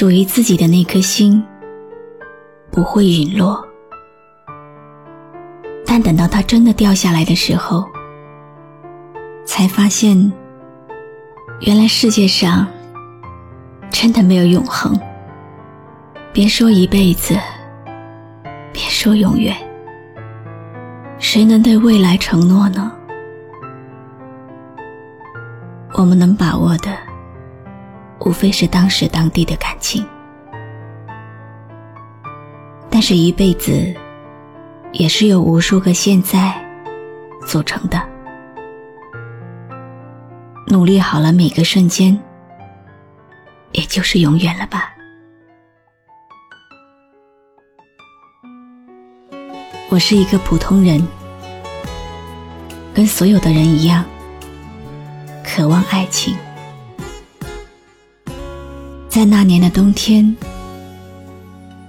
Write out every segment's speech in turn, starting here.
属于自己的那颗心不会陨落，但等到它真的掉下来的时候，才发现，原来世界上真的没有永恒。别说一辈子，别说永远，谁能对未来承诺呢？我们能把握的。无非是当时当地的感情，但是一辈子也是由无数个现在组成的。努力好了每个瞬间，也就是永远了吧。我是一个普通人，跟所有的人一样，渴望爱情。在那年的冬天，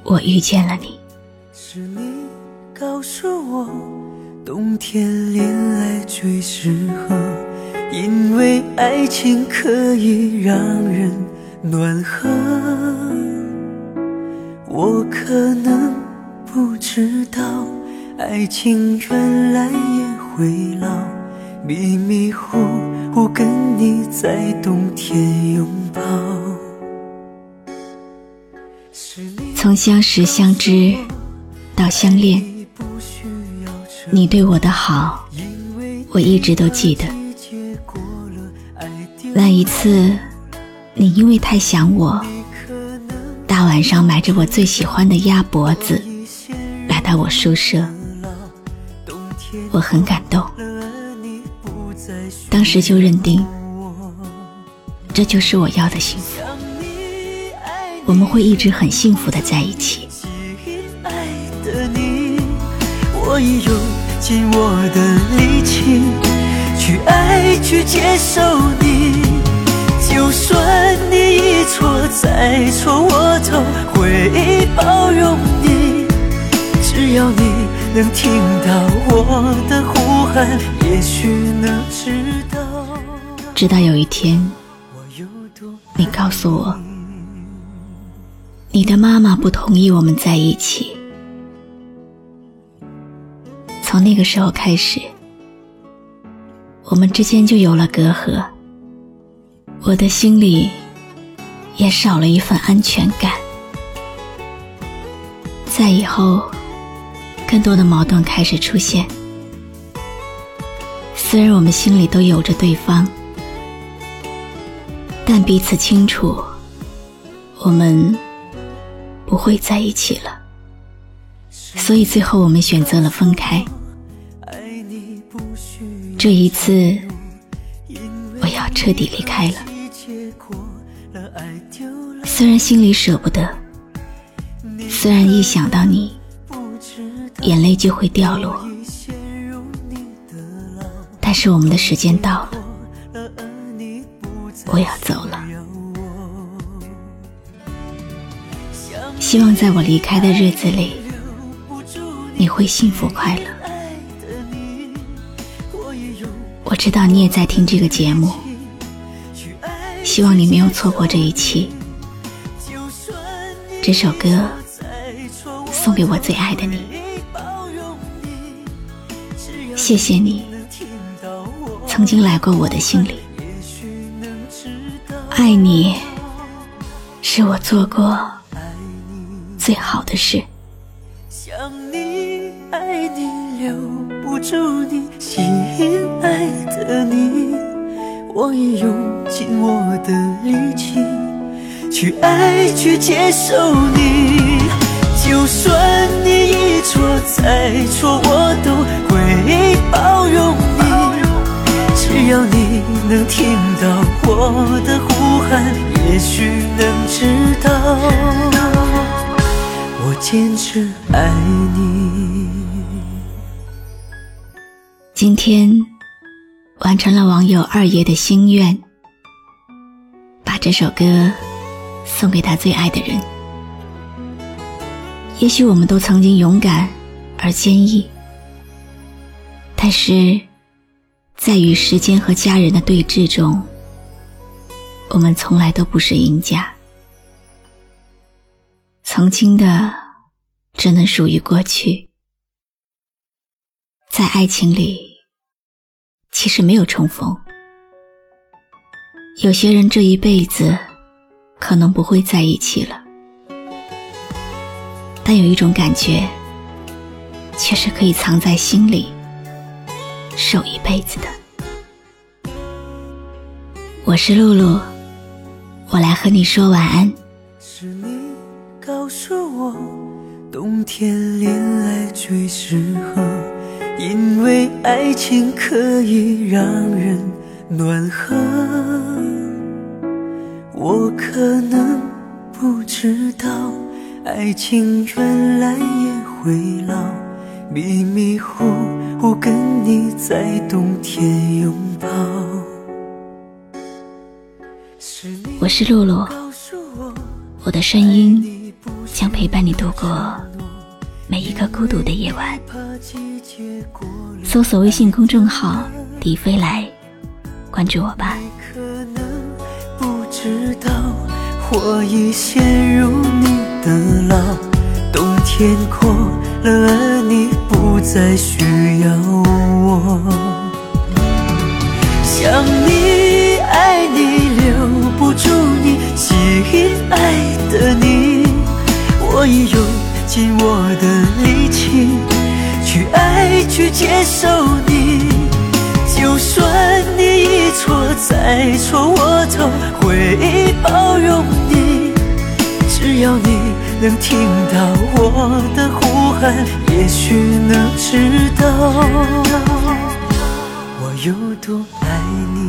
我遇见了你。是你告诉我，冬天恋爱最适合，因为爱情可以让人暖和。我可能不知道，爱情原来也会老，迷迷糊糊跟你在冬天拥抱。从相识相知到相恋，你对我的好，我一直都记得。那一次，你因为太想我，大晚上买着我最喜欢的鸭脖子，来到我宿舍，我很感动。当时就认定，这就是我要的幸福。我们会一直很幸福的在一起。爱的你，我已用尽我的力气去爱，去接受你。就算你一错再错，我都会包容你。只要你能听到我的呼喊，也许能知道。直到有一天，你告诉我。你的妈妈不同意我们在一起。从那个时候开始，我们之间就有了隔阂，我的心里也少了一份安全感。在以后，更多的矛盾开始出现。虽然我们心里都有着对方，但彼此清楚，我们。不会在一起了，所以最后我们选择了分开。这一次，我要彻底离开了。虽然心里舍不得，虽然一想到你，眼泪就会掉落，但是我们的时间到了，我要走了。希望在我离开的日子里，你会幸福快乐。我知道你也在听这个节目，希望你没有错过这一期。这首歌送给我最爱的你，谢谢你曾经来过我的心里，爱你是我做过。最好的事。想你，爱你，留不住你，心爱的你，我已用尽我的力气去爱，去接受你。就算你一错再错，我都会包容你。只要你能听到我的呼喊，也许能知道。坚持爱你。今天完成了网友二爷的心愿，把这首歌送给他最爱的人。也许我们都曾经勇敢而坚毅，但是在与时间和家人的对峙中，我们从来都不是赢家。曾经的只能属于过去，在爱情里，其实没有重逢。有些人这一辈子可能不会在一起了，但有一种感觉，却是可以藏在心里，守一辈子的。我是露露，我来和你说晚安。是你告诉我，冬天恋爱最适合，因为爱情可以让人暖和。我可能不知道，爱情原来也会老，迷迷糊糊跟你在冬天拥抱。是你我是露露，我的声音将陪伴你度过每一个孤独的夜晚。搜索微信公众号“迪飞来”，关注我吧。可能不知道，我已陷入你的牢。冬天过了，而你不再需要我。想你，我已用尽我的力气去爱，去接受你。就算你一错再错，我都会包容你。只要你能听到我的呼喊，也许能知道我有多爱你。